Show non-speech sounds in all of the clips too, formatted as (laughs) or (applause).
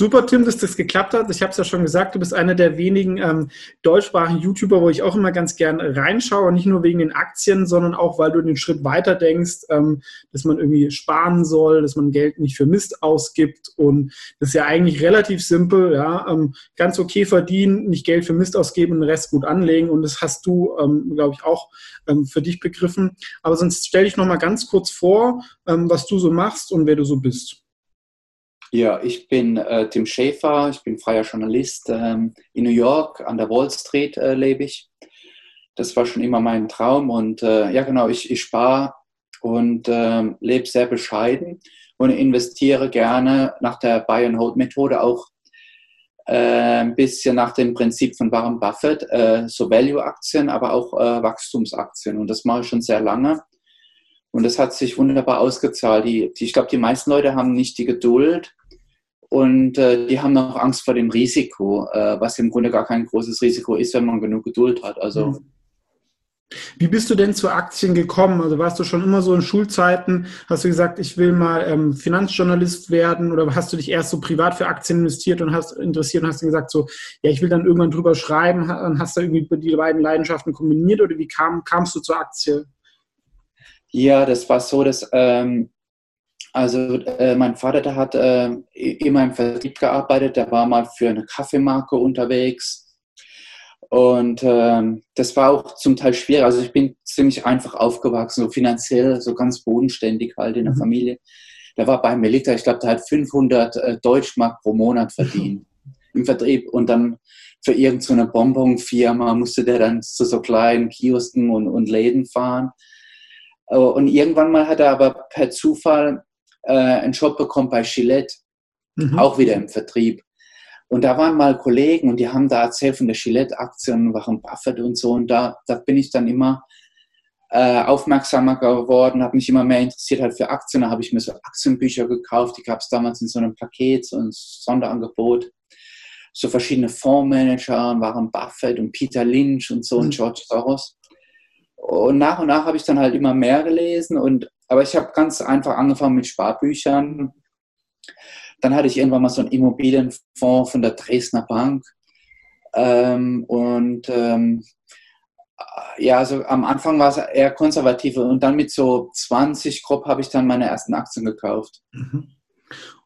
Super, Tim, dass das geklappt hat. Ich habe es ja schon gesagt, du bist einer der wenigen ähm, deutschsprachigen YouTuber, wo ich auch immer ganz gern reinschaue. Nicht nur wegen den Aktien, sondern auch, weil du den Schritt weiter denkst, ähm, dass man irgendwie sparen soll, dass man Geld nicht für Mist ausgibt. Und das ist ja eigentlich relativ simpel. Ja? Ähm, ganz okay verdienen, nicht Geld für Mist ausgeben den Rest gut anlegen. Und das hast du, ähm, glaube ich, auch ähm, für dich begriffen. Aber sonst stell dich noch mal ganz kurz vor, ähm, was du so machst und wer du so bist. Ja, ich bin äh, Tim Schäfer, ich bin freier Journalist. Ähm, in New York an der Wall Street äh, lebe ich. Das war schon immer mein Traum und äh, ja genau, ich, ich spare und ähm, lebe sehr bescheiden und investiere gerne nach der Buy and Hold Methode auch äh, ein bisschen nach dem Prinzip von Warren Buffett, äh, so Value-Aktien, aber auch äh, Wachstumsaktien und das mache ich schon sehr lange. Und das hat sich wunderbar ausgezahlt. Die, die ich glaube, die meisten Leute haben nicht die Geduld, und äh, die haben noch Angst vor dem Risiko, äh, was im Grunde gar kein großes Risiko ist, wenn man genug Geduld hat. Also mhm. wie bist du denn zu Aktien gekommen? Also warst du schon immer so in Schulzeiten, hast du gesagt, ich will mal ähm, Finanzjournalist werden oder hast du dich erst so privat für Aktien investiert und hast interessiert und hast dann gesagt so, ja, ich will dann irgendwann drüber schreiben, hast du irgendwie die beiden Leidenschaften kombiniert oder wie kam, kamst du zur Aktie? Ja, das war so, dass ähm, also äh, mein Vater, der hat äh, immer im Vertrieb gearbeitet, der war mal für eine Kaffeemarke unterwegs. Und ähm, das war auch zum Teil schwer. Also ich bin ziemlich einfach aufgewachsen, so finanziell, so ganz bodenständig halt in der mhm. Familie. Der war beim Militär, ich glaube, der hat 500 äh, Deutschmark pro Monat verdient (laughs) im Vertrieb. Und dann für irgendeine so Bonbonfirma musste der dann zu so kleinen Kiosken und, und Läden fahren. Und irgendwann mal hat er aber per Zufall äh, einen Job bekommen bei Gillette, mhm. auch wieder im Vertrieb. Und da waren mal Kollegen und die haben da erzählt von der Gillette-Aktien, Warren Buffett und so. Und da, da bin ich dann immer äh, aufmerksamer geworden, habe mich immer mehr interessiert halt für Aktien. Da habe ich mir so Aktienbücher gekauft, die gab es damals in so einem Paket, so ein Sonderangebot. So verschiedene Fondsmanager, Warren Buffett und Peter Lynch und so mhm. und George Soros. Und nach und nach habe ich dann halt immer mehr gelesen und aber ich habe ganz einfach angefangen mit Sparbüchern. Dann hatte ich irgendwann mal so einen Immobilienfonds von der Dresdner Bank. Ähm, und ähm, ja, also am Anfang war es eher konservativ und dann mit so 20 grob habe ich dann meine ersten Aktien gekauft. Mhm.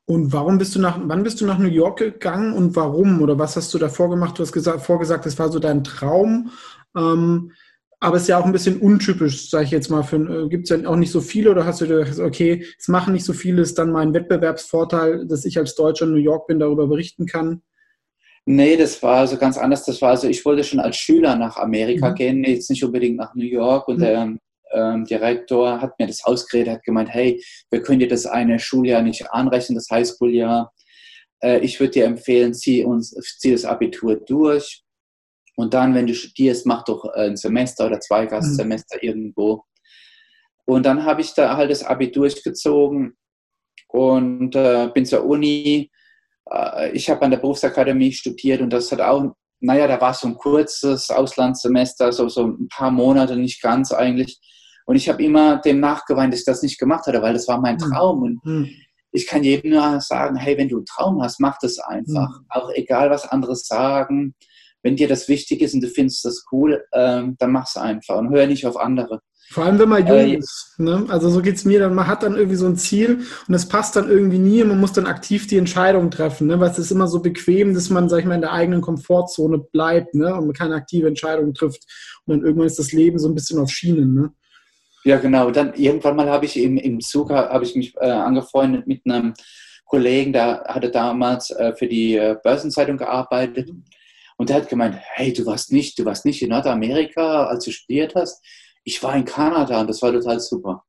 Und warum bist du nach, wann bist du nach New York gegangen und warum? Oder was hast du davor gemacht? Du hast gesagt, vorgesagt, das war so dein Traum. Ähm, aber es ist ja auch ein bisschen untypisch, sage ich jetzt mal. Äh, Gibt es ja auch nicht so viele oder hast du gesagt, okay, es machen nicht so viele, ist dann mein Wettbewerbsvorteil, dass ich als Deutscher in New York bin, darüber berichten kann? Nee, das war also ganz anders. Das war also, ich wollte schon als Schüler nach Amerika mhm. gehen, jetzt nicht unbedingt nach New York. Und mhm. der ähm, Direktor hat mir das ausgeredet, hat gemeint, hey, wir können dir das eine Schuljahr nicht anrechnen, das Highschool-Jahr. Äh, ich würde dir empfehlen, zieh, uns, zieh das Abitur durch und dann, wenn du studierst, mach doch ein Semester oder zwei Gastsemester mhm. irgendwo. Und dann habe ich da halt das Abi durchgezogen und äh, bin zur Uni. Äh, ich habe an der Berufsakademie studiert und das hat auch, naja, da war so ein kurzes Auslandssemester, so, so ein paar Monate, nicht ganz eigentlich. Und ich habe immer dem nachgeweint, dass ich das nicht gemacht hatte, weil das war mein mhm. Traum. Und mhm. ich kann jedem nur sagen, hey, wenn du einen Traum hast, mach das einfach. Mhm. Auch egal, was andere sagen wenn dir das wichtig ist und du findest das cool, ähm, dann mach's einfach und hör nicht auf andere. Vor allem, wenn man jung äh, ist. Ne? Also so geht es mir dann. Man hat dann irgendwie so ein Ziel und es passt dann irgendwie nie und man muss dann aktiv die Entscheidung treffen. Ne? Weil es ist immer so bequem, dass man, sag ich mal, in der eigenen Komfortzone bleibt ne? und man keine aktive Entscheidung trifft. Und dann irgendwann ist das Leben so ein bisschen auf Schienen. Ne? Ja, genau. Dann irgendwann mal habe ich im, im Zug habe ich mich äh, angefreundet mit einem Kollegen, der hatte damals äh, für die äh, Börsenzeitung gearbeitet. Und der hat gemeint, hey, du warst nicht, du warst nicht in Nordamerika, als du studiert hast. Ich war in Kanada und das war total super.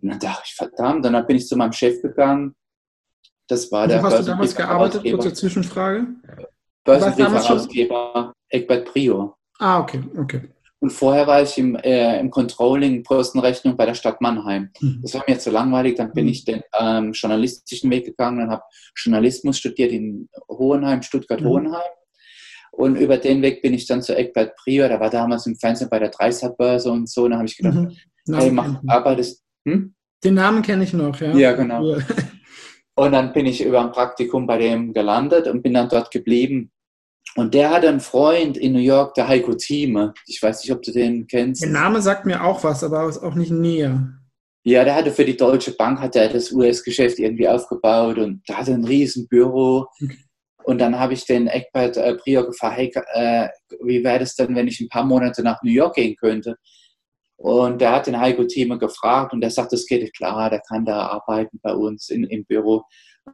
Und dann dachte ich, verdammt, dann bin ich zu meinem Chef gegangen. Das war der Wo hast du damals gearbeitet? Kurze Zwischenfrage. Börsenbriefherausgeber Egbert Prio. Ah, okay, okay. Und vorher war ich im, äh, im Controlling Postenrechnung bei der Stadt Mannheim. Mhm. Das war mir zu langweilig. Dann bin mhm. ich den ähm, journalistischen Weg gegangen und habe Journalismus studiert in Hohenheim, Stuttgart-Hohenheim. Mhm. Und über den Weg bin ich dann zu Eckbert Prior, der war damals im Fernsehen bei der Dreisat-Börse und so. Und da habe ich gedacht, mhm. hey, mach, arbeitest. Hm? Den Namen kenne ich noch, ja. Ja, genau. (laughs) Und dann bin ich über ein Praktikum bei dem gelandet und bin dann dort geblieben. Und der hat einen Freund in New York, der Heiko Thieme. Ich weiß nicht, ob du den kennst. Der Name sagt mir auch was, aber ist auch nicht näher. Ja, der hatte für die Deutsche Bank hat er das US-Geschäft irgendwie aufgebaut und da hatte ein riesen Büro. Okay. Und dann habe ich den Eckbert äh, Prior gefragt, hey, äh, wie wäre das denn, wenn ich ein paar Monate nach New York gehen könnte? Und der hat den Heiko Thieme gefragt und der sagt, das geht klar, der kann da arbeiten bei uns in, im Büro.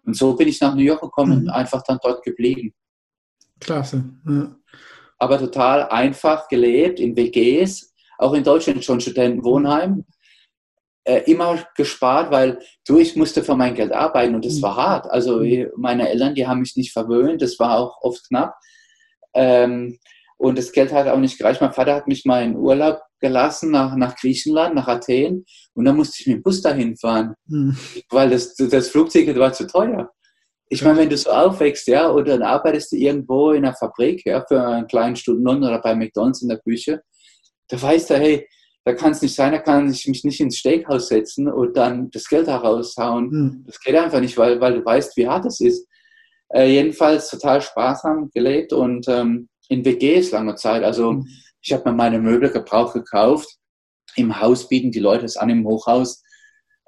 Und so bin ich nach New York gekommen mhm. und einfach dann dort geblieben. Klasse. Ja. Aber total einfach gelebt in WGs, auch in Deutschland schon Studentenwohnheim. Äh, immer gespart, weil du, ich musste für mein Geld arbeiten und das mhm. war hart. Also mhm. meine Eltern, die haben mich nicht verwöhnt, das war auch oft knapp. Ähm, und das Geld hat auch nicht gereicht. Mein Vater hat mich mal in Urlaub gelassen nach, nach Griechenland, nach Athen. Und dann musste ich mit dem Bus dahin fahren, mhm. weil das, das Flugticket war zu teuer. Ich meine, wenn du so aufwächst, ja, oder dann arbeitest du irgendwo in einer Fabrik, ja, für einen kleinen Stundenlohn oder bei McDonalds in der Küche, da weißt du, hey, da kann es nicht sein, da kann ich mich nicht ins Steakhouse setzen und dann das Geld heraushauen. Mhm. Das geht einfach nicht, weil, weil du weißt, wie hart es ist. Äh, jedenfalls total sparsam gelebt und ähm, in WGs lange Zeit. Also mhm. ich habe mir meine Möbel gebraucht gekauft. Im Haus bieten die Leute es an, im Hochhaus,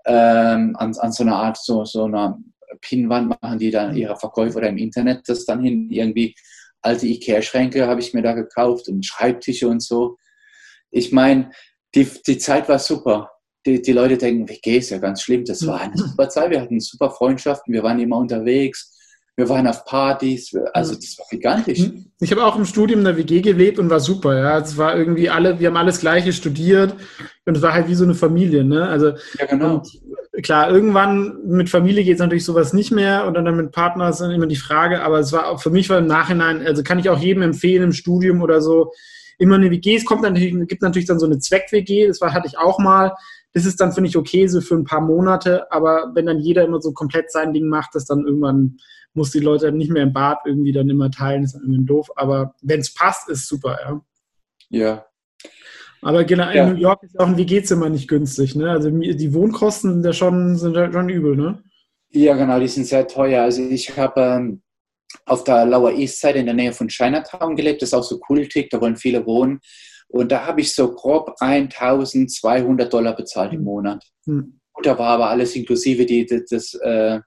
ähm, an, an so einer Art, so, so einer Pinnwand machen die dann ihre Verkäufe oder im Internet das dann hin. Irgendwie alte Ikea-Schränke habe ich mir da gekauft und Schreibtische und so. Ich meine, die, die Zeit war super. Die, die Leute denken, WG ist ja ganz schlimm. Das war eine super Zeit. Wir hatten super Freundschaften. Wir waren immer unterwegs. Wir waren auf Partys. Also das war gigantisch. Hm. Ich habe auch im Studium in der WG gelebt und war super. Ja, es war irgendwie alle, wir haben alles Gleiche studiert und es war halt wie so eine Familie. Ne? Also ja, genau klar, irgendwann mit Familie geht es natürlich sowas nicht mehr und dann mit Partner ist dann immer die Frage, aber es war auch für mich war im Nachhinein, also kann ich auch jedem empfehlen im Studium oder so, immer eine WG. Es kommt natürlich, gibt natürlich dann so eine Zweck-WG, das war, hatte ich auch mal. Das ist dann, finde ich, okay, so für ein paar Monate, aber wenn dann jeder immer so komplett sein Ding macht, das dann irgendwann muss die Leute nicht mehr im Bad irgendwie dann immer teilen, ist dann irgendwie doof. Aber wenn es passt, ist super, ja. Ja, aber genau, ja. in New York ist auch ein WG-Zimmer nicht günstig. Ne? Also die Wohnkosten sind ja schon, sind ja schon übel, ne? Ja, genau, die sind sehr teuer. Also ich habe ähm, auf der Lower East Side in der Nähe von Chinatown gelebt. Das ist auch so kultig, da wollen viele wohnen. Und da habe ich so grob 1200 Dollar bezahlt im. Monat. Hm. Und da war aber alles inklusive. Die, das, das, äh,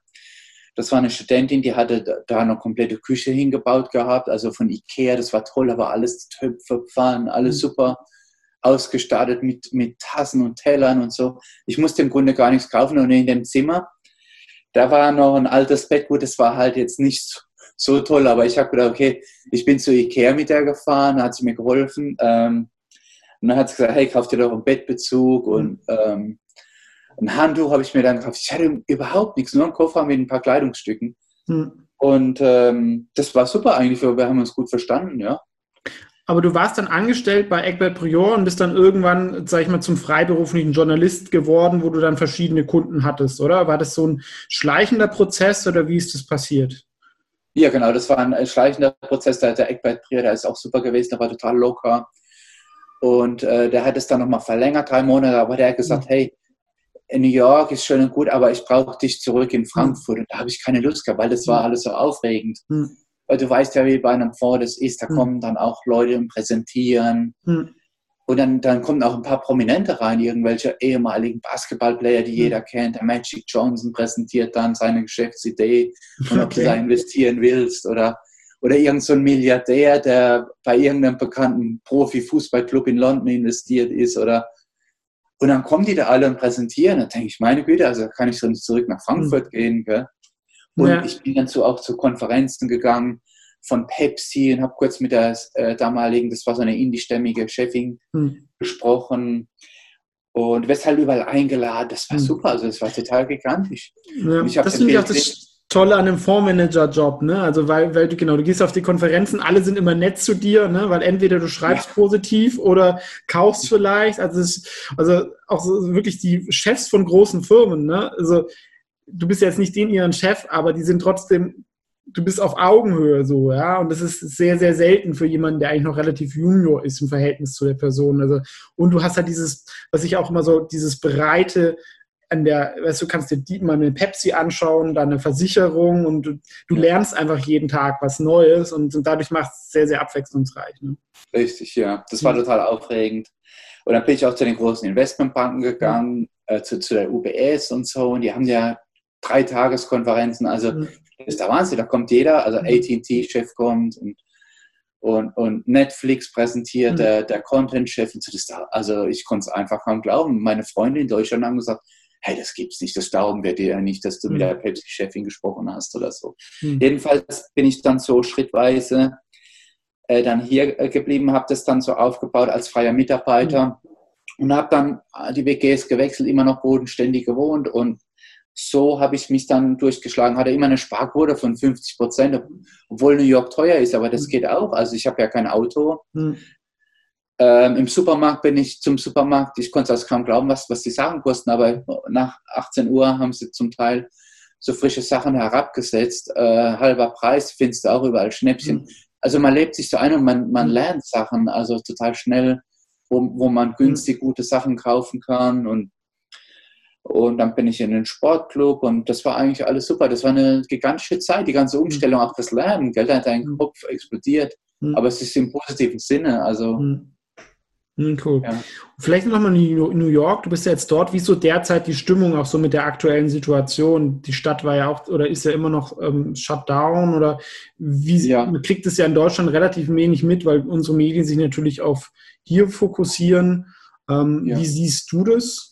das war eine Studentin, die hatte da eine komplette Küche hingebaut gehabt, also von Ikea. Das war toll, aber alles Töpfe, Pfannen, alles hm. super ausgestattet mit, mit Tassen und Tellern und so. Ich musste im Grunde gar nichts kaufen und in dem Zimmer, da war noch ein altes Bett, gut, das war halt jetzt nicht so toll, aber ich habe gedacht, okay, ich bin zu Ikea mit der gefahren, da hat sie mir geholfen ähm, und dann hat sie gesagt, hey, kauf dir doch einen Bettbezug und ähm, ein Handtuch habe ich mir dann gekauft. Ich hatte überhaupt nichts, nur einen Koffer mit ein paar Kleidungsstücken. Hm. Und ähm, das war super eigentlich, wir haben uns gut verstanden, ja. Aber du warst dann angestellt bei Egbert Prior und bist dann irgendwann, sag ich mal, zum freiberuflichen Journalist geworden, wo du dann verschiedene Kunden hattest, oder? War das so ein schleichender Prozess oder wie ist das passiert? Ja, genau, das war ein schleichender Prozess. Der, der Egbert Prior, der ist auch super gewesen, der war total locker. Und äh, der hat es dann nochmal verlängert, drei Monate, aber der hat gesagt, mhm. hey, in New York ist schön und gut, aber ich brauche dich zurück in Frankfurt. Und da habe ich keine Lust gehabt, weil das war alles so aufregend. Mhm weil du weißt ja, wie bei einem Fonds das ist, da kommen dann auch Leute und präsentieren. Mhm. Und dann, dann kommen auch ein paar Prominente rein, irgendwelche ehemaligen Basketballplayer, die mhm. jeder kennt. Der Magic Johnson präsentiert dann seine Geschäftsidee und ob du da investieren willst oder, oder irgend so ein Milliardär, der bei irgendeinem bekannten Profi-Fußballclub in London investiert ist oder und dann kommen die da alle und präsentieren. Da denke ich, meine Güte, also kann ich sonst zurück nach Frankfurt mhm. gehen. Gell? Und ja. ich bin dann so auch zu Konferenzen gegangen von Pepsi und habe kurz mit der äh, damaligen, das war so eine indischstämmige Chefin, hm. gesprochen. Und wirst halt überall eingeladen. Das war hm. super, also das war total gigantisch. Ja, das finde ich auch das Tolle an dem Fondsmanager-Job, ne? Also weil, weil du genau, du gehst auf die Konferenzen, alle sind immer nett zu dir, ne? Weil entweder du schreibst ja. positiv oder kaufst vielleicht. Also es, also auch so wirklich die Chefs von großen Firmen, ne? Also du bist jetzt nicht den ihren Chef, aber die sind trotzdem, du bist auf Augenhöhe so, ja. Und das ist sehr, sehr selten für jemanden, der eigentlich noch relativ junior ist im Verhältnis zu der Person. Also, und du hast halt dieses, was ich auch immer so, dieses breite, an der, weißt du, kannst dir die, mal eine Pepsi anschauen, dann eine Versicherung und du, du lernst einfach jeden Tag was Neues und, und dadurch macht es sehr, sehr abwechslungsreich. Ne? Richtig, ja. Das war total aufregend. Und dann bin ich auch zu den großen Investmentbanken gegangen, äh, zu, zu der UBS und so. Und die haben ja drei Tageskonferenzen. Also mhm. Das ist der Wahnsinn. Da kommt jeder, also AT&T-Chef kommt und, und, und Netflix präsentiert, mhm. der, der Content-Chef. So, also ich konnte es einfach kaum glauben. Meine Freunde in Deutschland haben gesagt, hey, das gibt's nicht, das glauben wir dir ja nicht, dass du mhm. mit der Pepsi-Chefin gesprochen hast oder so. Mhm. Jedenfalls bin ich dann so schrittweise äh, dann hier äh, geblieben, habe das dann so aufgebaut als freier Mitarbeiter mhm. und habe dann die WGs gewechselt, immer noch bodenständig gewohnt und so habe ich mich dann durchgeschlagen, hatte immer eine Sparquote von 50 Prozent, obwohl New York teuer ist, aber das mhm. geht auch. Also ich habe ja kein Auto. Mhm. Ähm, Im Supermarkt bin ich zum Supermarkt, ich konnte es kaum glauben, was, was die Sachen kosten, aber nach 18 Uhr haben sie zum Teil so frische Sachen herabgesetzt. Äh, halber Preis findest du auch überall Schnäppchen. Mhm also man lebt sich so ein und man, man mhm. lernt Sachen, also total schnell, wo, wo man günstig gute Sachen kaufen kann und und dann bin ich in den Sportclub und das war eigentlich alles super. Das war eine gigantische Zeit, die ganze Umstellung, mhm. auch das Lernen. Geld hat dein Kopf explodiert, aber es ist im positiven Sinne. Also hm, cool. Ja. Vielleicht nochmal New York. Du bist ja jetzt dort. Wie ist so derzeit die Stimmung auch so mit der aktuellen Situation? Die Stadt war ja auch oder ist ja immer noch ähm, Shutdown oder wie ja. man kriegt es ja in Deutschland relativ wenig mit, weil unsere Medien sich natürlich auf hier fokussieren. Ähm, ja. Wie siehst du das?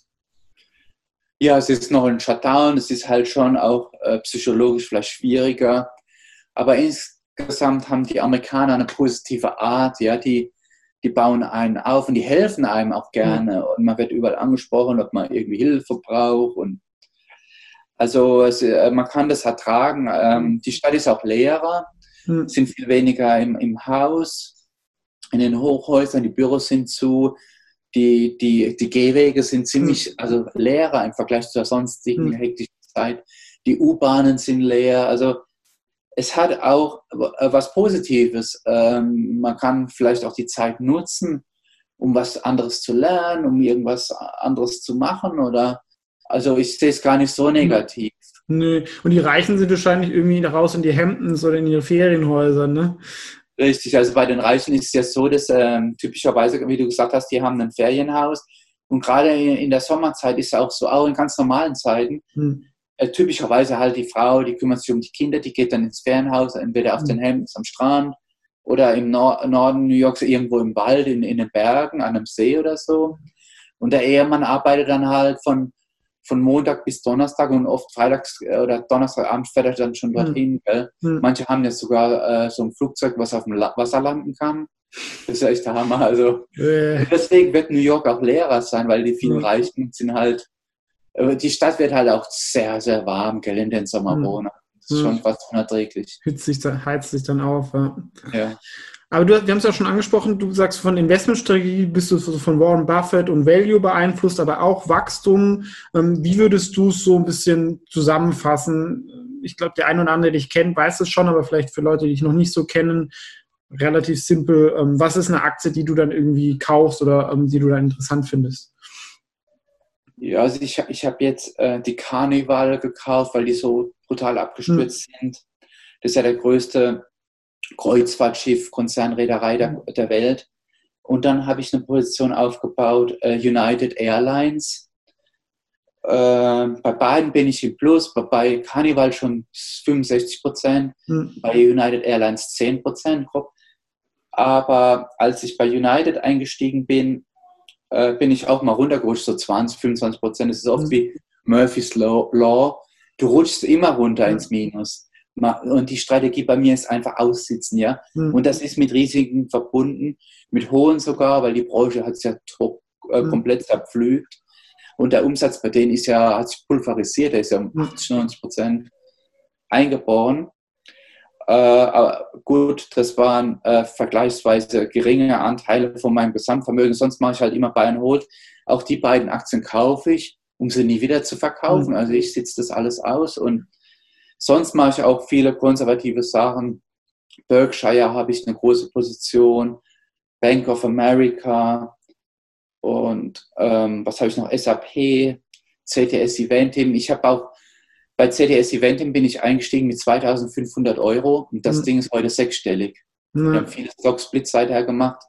Ja, es ist noch ein Shutdown. Es ist halt schon auch äh, psychologisch vielleicht schwieriger. Aber insgesamt haben die Amerikaner eine positive Art, ja, die die bauen einen auf und die helfen einem auch gerne. Und man wird überall angesprochen, ob man irgendwie Hilfe braucht. Und also es, äh, man kann das ertragen. Ähm, die Stadt ist auch leerer, mhm. sind viel weniger im, im Haus, in den Hochhäusern, die Büros sind zu. Die, die, die Gehwege sind ziemlich mhm. also leerer im Vergleich zur sonstigen mhm. hektischen Zeit. Die U-Bahnen sind leer. Also es hat auch was Positives. Ähm, man kann vielleicht auch die Zeit nutzen, um was anderes zu lernen, um irgendwas anderes zu machen oder also ich sehe es gar nicht so negativ. Nö. Und die Reichen sind wahrscheinlich irgendwie raus in die Hemden oder in ihre Ferienhäuser, ne? Richtig, also bei den Reichen ist es ja so, dass ähm, typischerweise, wie du gesagt hast, die haben ein Ferienhaus und gerade in der Sommerzeit ist es auch so, auch in ganz normalen Zeiten, hm äh, typischerweise halt die Frau, die kümmert sich um die Kinder, die geht dann ins Ferienhaus, entweder auf mhm. den Hamptons am Strand oder im Nor Norden New Yorks irgendwo im Wald, in, in den Bergen, an einem See oder so. Und der Ehemann arbeitet dann halt von, von Montag bis Donnerstag und oft freitags äh, oder Donnerstagabend fährt er dann schon dorthin. Mhm. Mhm. Manche haben ja sogar äh, so ein Flugzeug, was auf dem La Wasser landen kann. Das ist echt der Hammer. Also äh. deswegen wird New York auch leerer sein, weil die vielen Reichen sind halt die Stadt wird halt auch sehr, sehr warm, gell, in den Sommermonaten. Das ist hm. schon fast unerträglich. Hitzt sich, heizt sich dann auf. Ja. ja. Aber du, wir haben es ja schon angesprochen, du sagst, von Investmentstrategie bist du von Warren Buffett und Value beeinflusst, aber auch Wachstum. Ähm, wie würdest du es so ein bisschen zusammenfassen? Ich glaube, der ein oder andere, der dich kennt, weiß es schon, aber vielleicht für Leute, die dich noch nicht so kennen, relativ simpel. Ähm, was ist eine Aktie, die du dann irgendwie kaufst oder ähm, die du dann interessant findest? Ja, also ich, ich habe jetzt äh, die Carnival gekauft, weil die so brutal abgestürzt mhm. sind. Das ist ja der größte Kreuzfahrtschiff, Konzernreederei der, hm. der Welt. Und dann habe ich eine Position aufgebaut, äh, United Airlines. Äh, bei beiden bin ich im Plus, bei Carnival schon 65 Prozent, mhm. bei United Airlines 10 Prozent. Aber als ich bei United eingestiegen bin, äh, bin ich auch mal runtergerutscht, so 20, 25 Prozent. Es ist oft mhm. wie Murphy's Law. Du rutschst immer runter mhm. ins Minus. Und die Strategie bei mir ist einfach aussitzen, ja. Mhm. Und das ist mit Risiken verbunden, mit hohen sogar, weil die Branche hat es ja top, äh, mhm. komplett zerpflügt. Und der Umsatz bei denen ist ja, hat sich pulverisiert, der ist ja um 80, mhm. 90 Prozent eingeboren. Äh, aber gut, das waren äh, vergleichsweise geringe Anteile von meinem Gesamtvermögen. Sonst mache ich halt immer Buy and Hold. Auch die beiden Aktien kaufe ich, um sie nie wieder zu verkaufen. Mhm. Also ich sitze das alles aus und sonst mache ich auch viele konservative Sachen. Berkshire habe ich eine große Position, Bank of America und ähm, was habe ich noch? SAP, CTS Eventim. Ich habe auch bei CTS Eventim bin ich eingestiegen mit 2500 Euro und das mhm. Ding ist heute sechsstellig. Mhm. Wir haben viele Stock-Splits seither gemacht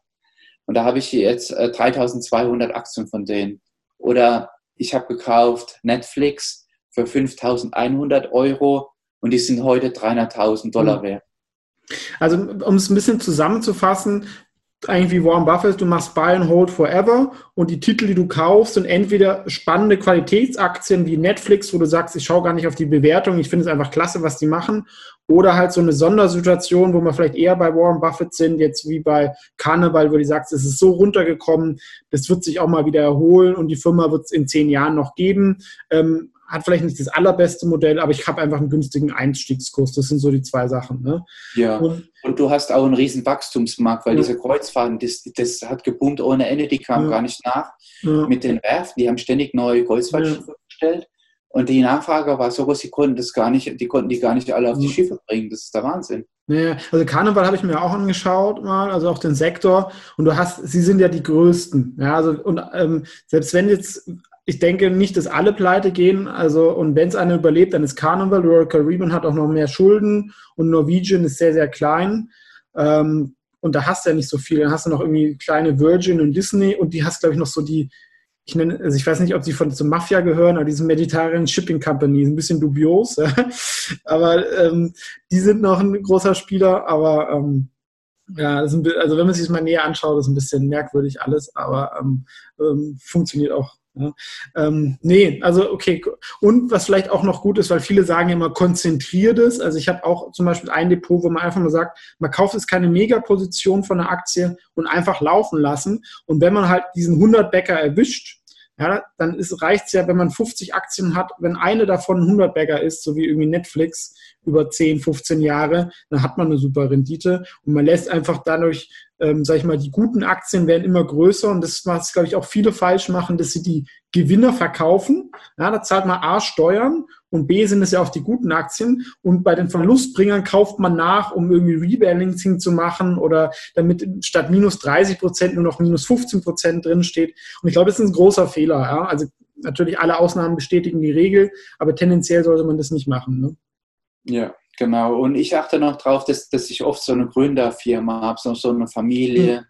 und da habe ich jetzt äh, 3200 Aktien von denen. Oder ich habe gekauft Netflix für 5100 Euro und die sind heute 300.000 Dollar mhm. wert. Also um es ein bisschen zusammenzufassen, eigentlich wie Warren Buffett, du machst Buy and Hold Forever und die Titel, die du kaufst, sind entweder spannende Qualitätsaktien wie Netflix, wo du sagst, ich schaue gar nicht auf die Bewertung, ich finde es einfach klasse, was die machen, oder halt so eine Sondersituation, wo wir vielleicht eher bei Warren Buffett sind, jetzt wie bei Carnival, wo du sagst, es ist so runtergekommen, das wird sich auch mal wieder erholen und die Firma wird es in zehn Jahren noch geben. Ähm, hat vielleicht nicht das allerbeste Modell, aber ich habe einfach einen günstigen Einstiegskurs. Das sind so die zwei Sachen. Ne? Ja. Und, und, du hast auch einen riesen Wachstumsmarkt, weil ja. diese Kreuzfahrten, das, das hat geboomt ohne Ende, die kamen ja. gar nicht nach. Ja. Mit den Werften, die haben ständig neue Kreuzfahrtschiffe gestellt. Und die Nachfrage war so groß, die konnten das gar nicht, die konnten die gar nicht alle auf die Schiffe bringen. Das ist der Wahnsinn. Ja, also Karneval habe ich mir auch angeschaut mal, also auch den Sektor. Und du hast, sie sind ja die größten. Ja, also und ähm, selbst wenn jetzt ich denke nicht, dass alle pleite gehen. Also, und wenn es einer überlebt, dann ist Carnival. Royal Caribbean hat auch noch mehr Schulden und Norwegian ist sehr, sehr klein. Ähm, und da hast du ja nicht so viel. Dann hast du noch irgendwie kleine Virgin und Disney und die hast, glaube ich, noch so die, ich nenne, also ich weiß nicht, ob sie von zur Mafia gehören, aber diese Mediterranean Shipping Company, ein bisschen dubios. (laughs) aber ähm, die sind noch ein großer Spieler, aber ähm, ja, ein, also wenn man sich das mal näher anschaut, ist ein bisschen merkwürdig alles, aber ähm, ähm funktioniert auch ja, ähm, nee, also okay. Und was vielleicht auch noch gut ist, weil viele sagen immer, konzentriert es. Also ich habe auch zum Beispiel ein Depot, wo man einfach mal sagt, man kauft jetzt keine Megaposition von einer Aktie und einfach laufen lassen. Und wenn man halt diesen 100 Bäcker erwischt, ja, dann reicht es ja, wenn man 50 Aktien hat, wenn eine davon 100 Bäcker ist, so wie irgendwie Netflix über 10, 15 Jahre, dann hat man eine super Rendite und man lässt einfach dadurch ähm, sag ich mal, die guten Aktien werden immer größer und das was, glaube ich, auch viele falsch machen, dass sie die Gewinner verkaufen. Ja, da zahlt man A Steuern und B sind es ja auch die guten Aktien und bei den Verlustbringern kauft man nach, um irgendwie Rebalancing zu machen oder damit statt minus 30 Prozent nur noch minus 15 Prozent drin steht. Und ich glaube, das ist ein großer Fehler. Ja? Also natürlich alle Ausnahmen bestätigen die Regel, aber tendenziell sollte man das nicht machen. Ne? Ja, Genau, und ich achte noch darauf, dass, dass ich oft so eine Gründerfirma habe, so, so eine Familie, mhm.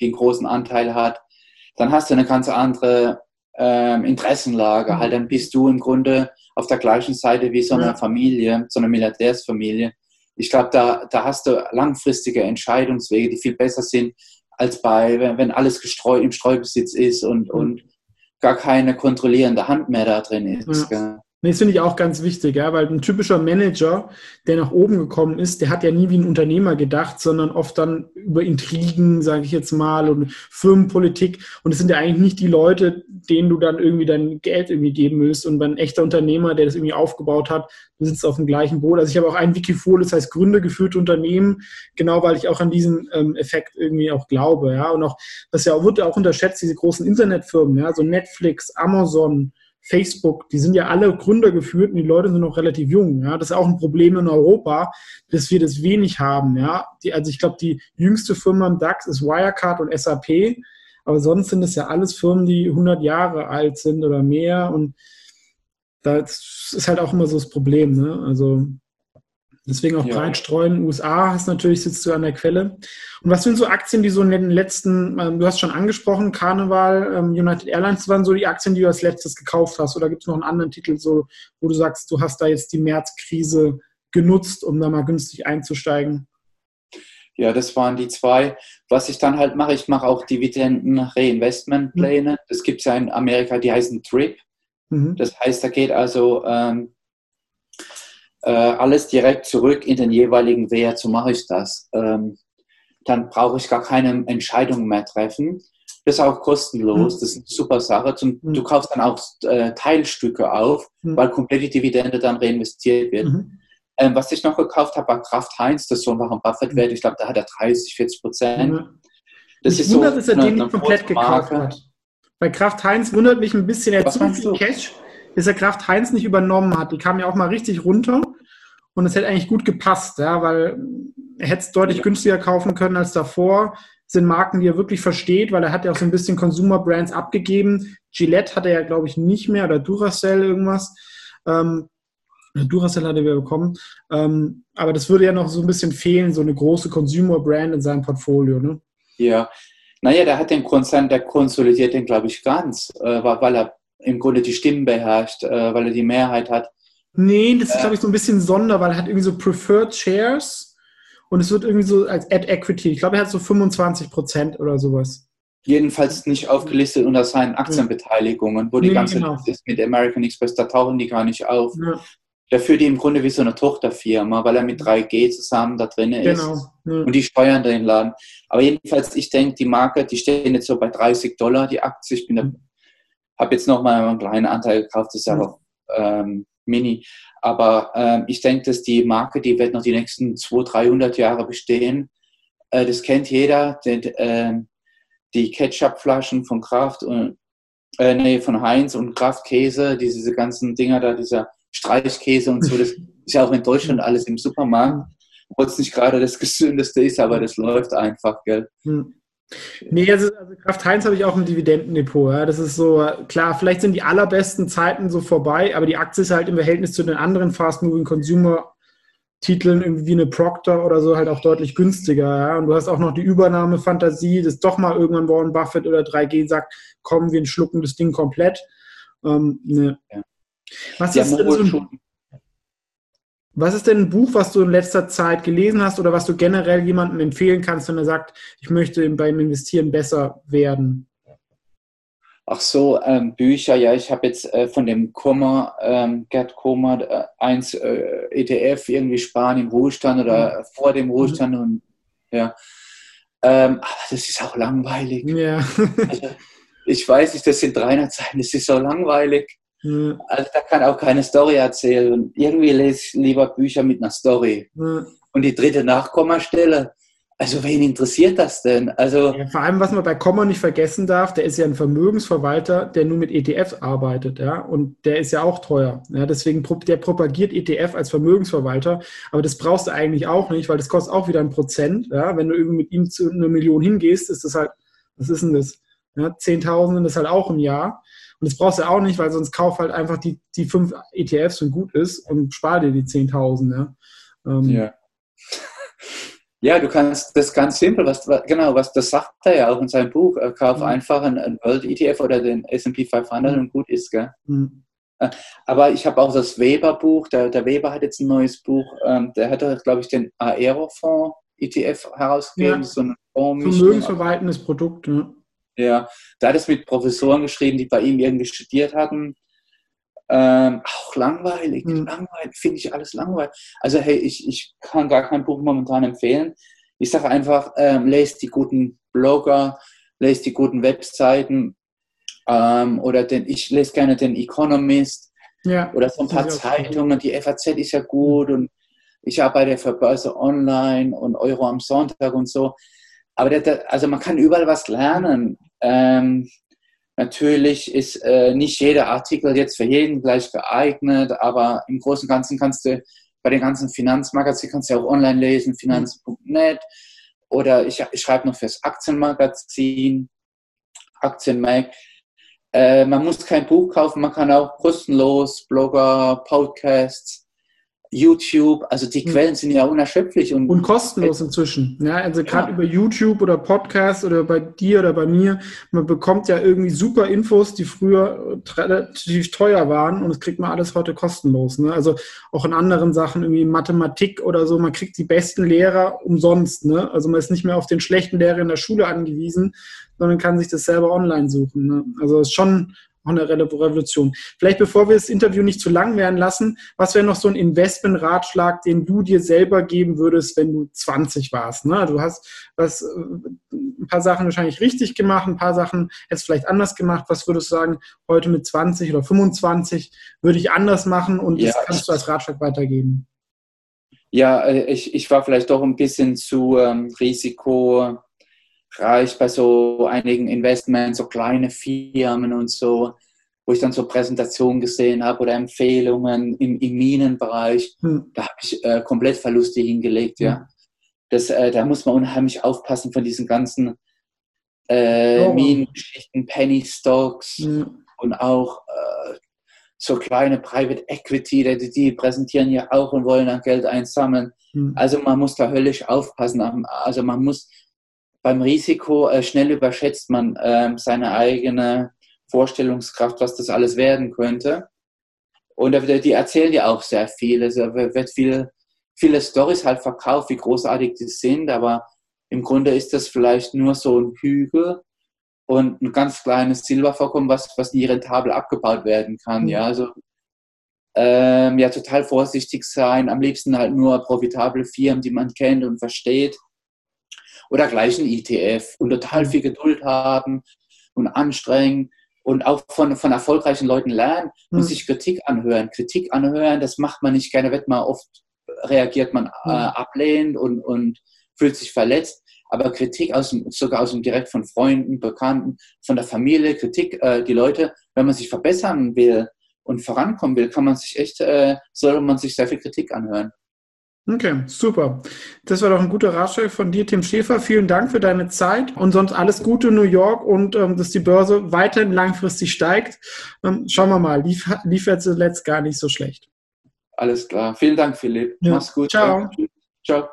die einen großen Anteil hat. Dann hast du eine ganz andere ähm, Interessenlage. Mhm. Halt, dann bist du im Grunde auf der gleichen Seite wie so eine ja. Familie, so eine Milliardärsfamilie. Ich glaube, da, da hast du langfristige Entscheidungswege, die viel besser sind, als bei, wenn, wenn alles gestreu, im Streubesitz ist und, mhm. und gar keine kontrollierende Hand mehr da drin ist. Ja. Nee, das finde ich auch ganz wichtig, ja, weil ein typischer Manager, der nach oben gekommen ist, der hat ja nie wie ein Unternehmer gedacht, sondern oft dann über Intrigen, sage ich jetzt mal, und Firmenpolitik. Und es sind ja eigentlich nicht die Leute, denen du dann irgendwie dein Geld irgendwie geben willst. Und ein echter Unternehmer, der das irgendwie aufgebaut hat, du sitzt auf dem gleichen Boot. Also ich habe auch ein Wikifolio, das heißt Gründergeführte Unternehmen, genau weil ich auch an diesen ähm, Effekt irgendwie auch glaube, ja. Und auch, das ja wird ja auch unterschätzt, diese großen Internetfirmen, ja, so Netflix, Amazon, Facebook, die sind ja alle Gründer geführt und die Leute sind noch relativ jung. Ja, das ist auch ein Problem in Europa, dass wir das wenig haben. Ja, die, also ich glaube, die jüngste Firma im DAX ist Wirecard und SAP, aber sonst sind es ja alles Firmen, die 100 Jahre alt sind oder mehr und das ist halt auch immer so das Problem. Ne? Also Deswegen auch ja. breit streuen. USA hast natürlich, sitzt du an der Quelle. Und was sind so Aktien, die so in den letzten, ähm, du hast schon angesprochen, Carnival, ähm, United Airlines, waren so die Aktien, die du als letztes gekauft hast? Oder gibt es noch einen anderen Titel, so, wo du sagst, du hast da jetzt die Märzkrise genutzt, um da mal günstig einzusteigen? Ja, das waren die zwei. Was ich dann halt mache, ich mache auch Dividenden-Reinvestmentpläne. Mhm. Das gibt es ja in Amerika, die heißen TRIP. Mhm. Das heißt, da geht also ähm, äh, alles direkt zurück in den jeweiligen Wert, so mache ich das. Ähm, dann brauche ich gar keine Entscheidung mehr treffen. Das ist auch kostenlos, mhm. das ist eine super Sache. Zum, mhm. Du kaufst dann auch äh, Teilstücke auf, mhm. weil komplett die Dividende dann reinvestiert wird. Mhm. Ähm, was ich noch gekauft habe, war Kraft Heinz, das ist so ein Buffett-Wert. Mhm. Ich glaube, da hat er 30, 40 Prozent. Das mich ist wundert, so dass er den nicht komplett gekauft hat. Bei Kraft Heinz wundert mich ein bisschen, er hat so viel Cash bis er Kraft Heinz nicht übernommen hat. Die kam ja auch mal richtig runter und es hätte eigentlich gut gepasst, ja, weil er hätte es deutlich günstiger kaufen können als davor. Das sind Marken, die er wirklich versteht, weil er hat ja auch so ein bisschen Consumer Brands abgegeben, Gillette hatte er ja, glaube ich, nicht mehr oder Duracell irgendwas. Ähm, Duracell hatte wir bekommen. Ähm, aber das würde ja noch so ein bisschen fehlen, so eine große Consumer-Brand in seinem Portfolio. Ne? Ja, naja, der hat den Konzern, der konsolidiert den, glaube ich, ganz, äh, weil er im Grunde die Stimmen beherrscht, äh, weil er die Mehrheit hat. Nee, das ist, äh, glaube ich, so ein bisschen Sonder, weil er hat irgendwie so Preferred Shares und es wird irgendwie so als Ad Equity. Ich glaube, er hat so 25 Prozent oder sowas. Jedenfalls nicht aufgelistet unter seinen Aktienbeteiligungen, wo die nee, ganze genau. ist mit American Express, da tauchen die gar nicht auf. Ja. Der führt die im Grunde wie so eine Tochterfirma, weil er mit 3G zusammen da drin ist. Genau. Ja. Und die steuern den Laden. Aber jedenfalls, ich denke, die Marke, die stehen jetzt so bei 30 Dollar, die Aktie. Ich bin mhm. habe jetzt nochmal einen kleinen Anteil gekauft, das ist aber ähm, mini. Aber ähm, ich denke, dass die Marke, die wird noch die nächsten 200, 300 Jahre bestehen. Äh, das kennt jeder. Den, äh, die Ketchupflaschen von Kraft und äh, nee, von Heinz und Kraftkäse, diese ganzen Dinger da, dieser Streichkäse und so, das (laughs) ist ja auch in Deutschland alles im Supermarkt, obwohl es nicht gerade das gesündeste ist, aber das läuft einfach, gell? Hm. Nee, also, also Kraft Heinz habe ich auch im Dividendendepot. Ja. Das ist so, klar, vielleicht sind die allerbesten Zeiten so vorbei, aber die Aktie ist halt im Verhältnis zu den anderen Fast-Moving Consumer Titeln irgendwie eine Proctor oder so halt auch deutlich günstiger. Ja? Und du hast auch noch die Übernahmefantasie, dass doch mal irgendwann Warren Buffett oder 3G sagt, komm, wir schlucken das Ding komplett. Ähm, ne. ja. Was ist, denn so ein, was ist denn ein Buch, was du in letzter Zeit gelesen hast oder was du generell jemandem empfehlen kannst, wenn er sagt, ich möchte beim Investieren besser werden? Ach so, ähm, Bücher, ja, ich habe jetzt äh, von dem Kummer, ähm, Gerd Kummer, äh, eins äh, ETF, irgendwie Sparen im Ruhestand oder mhm. vor dem Ruhestand mhm. und ja. Ähm, aber das ist auch langweilig. Ja. also, ich weiß nicht, das sind 300 Seiten, das ist so langweilig. Mhm. Also da kann auch keine Story erzählen. Irgendwie lese ich lieber Bücher mit einer Story. Mhm. Und die dritte Nachkommastelle, also wen interessiert das denn? Also ja, vor allem, was man bei Komma nicht vergessen darf, der ist ja ein Vermögensverwalter, der nur mit ETFs arbeitet, ja, und der ist ja auch teuer. Ja, deswegen der propagiert ETF als Vermögensverwalter, aber das brauchst du eigentlich auch nicht, weil das kostet auch wieder ein Prozent. Ja, wenn du irgendwie mit ihm zu einer Million hingehst, ist das halt, was ist denn das? Ja, 10.000 sind das halt auch im Jahr. Und das brauchst du auch nicht, weil sonst kauf halt einfach die, die fünf ETFs und gut ist und spar dir die 10.000. Ja. Ähm, ja. Ja, du kannst das ganz simpel, was, genau, was das sagt er ja auch in seinem Buch. Kauf mhm. einfach einen World ETF oder den S&P 500 mhm. und gut ist, gell? Mhm. Äh, aber ich habe auch das Weber-Buch. Der, der, Weber hat jetzt ein neues Buch. Ähm, der hat, glaube ich, den Aerofonds ETF herausgegeben. Ja. So ein Vermögensverwaltendes Produkt. Ja. Ja, da hat es mit Professoren geschrieben, die bei ihm irgendwie studiert hatten. Ähm, auch langweilig, mhm. langweilig, finde ich alles langweilig. Also hey, ich, ich kann gar kein Buch momentan empfehlen. Ich sage einfach, ähm, lest die guten Blogger, lest die guten Webseiten ähm, oder den, ich lese gerne den Economist ja, oder so ein paar Zeitungen. Die FAZ ist ja gut und ich arbeite für Börse Online und Euro am Sonntag und so. Aber der, also man kann überall was lernen. Ähm, natürlich ist äh, nicht jeder Artikel jetzt für jeden gleich geeignet, aber im Großen und Ganzen kannst du bei den ganzen Finanzmagazinen kannst du ja auch online lesen, finanz.net oder ich, ich schreibe noch fürs Aktienmagazin, Aktienmag. Äh, man muss kein Buch kaufen, man kann auch kostenlos Blogger, Podcasts, YouTube, also die hm. Quellen sind ja unerschöpflich. Und, und kostenlos inzwischen. Ja, also gerade ja. über YouTube oder Podcast oder bei dir oder bei mir, man bekommt ja irgendwie super Infos, die früher relativ teuer waren und das kriegt man alles heute kostenlos. Ne? Also auch in anderen Sachen, irgendwie Mathematik oder so, man kriegt die besten Lehrer umsonst. Ne? Also man ist nicht mehr auf den schlechten Lehrer in der Schule angewiesen, sondern kann sich das selber online suchen. Ne? Also ist schon auch eine Revolution. Vielleicht bevor wir das Interview nicht zu lang werden lassen, was wäre noch so ein Investmentratschlag, den du dir selber geben würdest, wenn du 20 warst? Ne? Du hast was, äh, ein paar Sachen wahrscheinlich richtig gemacht, ein paar Sachen hättest vielleicht anders gemacht. Was würdest du sagen, heute mit 20 oder 25 würde ich anders machen und ja, das kannst du als Ratschlag weitergeben? Ja, äh, ich, ich war vielleicht doch ein bisschen zu ähm, Risiko reich bei so einigen Investments, so kleine Firmen und so, wo ich dann so Präsentationen gesehen habe oder Empfehlungen im, im Minenbereich. Hm. Da habe ich äh, komplett Verluste hingelegt, ja. Hm. Das, äh, da muss man unheimlich aufpassen von diesen ganzen äh, oh. Minengeschichten, Penny Stocks mhm. und auch äh, so kleine Private Equity, die, die, präsentieren ja auch und wollen dann Geld einsammeln. Mhm. Also man muss da höllisch aufpassen. Also man muss beim Risiko äh, schnell überschätzt man äh, seine eigene Vorstellungskraft, was das alles werden könnte. Und die erzählen ja auch sehr viel. Es wird viel, viele Stories halt verkauft, wie großartig die sind, aber im Grunde ist das vielleicht nur so ein Hügel und ein ganz kleines Silbervorkommen, was, was nie rentabel abgebaut werden kann. Mhm. Ja, also ähm, ja, total vorsichtig sein, am liebsten halt nur profitable Firmen, die man kennt und versteht. Oder gleich ein ETF und total viel Geduld haben und anstrengen und auch von, von erfolgreichen Leuten lernen und mhm. sich Kritik anhören. Kritik anhören, das macht man nicht gerne, wird man oft reagiert man äh, mhm. ablehnend und, und fühlt sich verletzt aber Kritik aus dem, sogar aus dem direkt von Freunden, Bekannten, von der Familie, Kritik, äh, die Leute, wenn man sich verbessern will und vorankommen will, kann man sich echt, äh, soll man sich sehr viel Kritik anhören. Okay, super. Das war doch ein guter Ratschlag von dir, Tim Schäfer. Vielen Dank für deine Zeit und sonst alles Gute in New York und ähm, dass die Börse weiterhin langfristig steigt. Ähm, schauen wir mal, lief, lief jetzt zuletzt gar nicht so schlecht. Alles klar. Vielen Dank, Philipp. Ja. Mach's gut. Ciao. Ciao.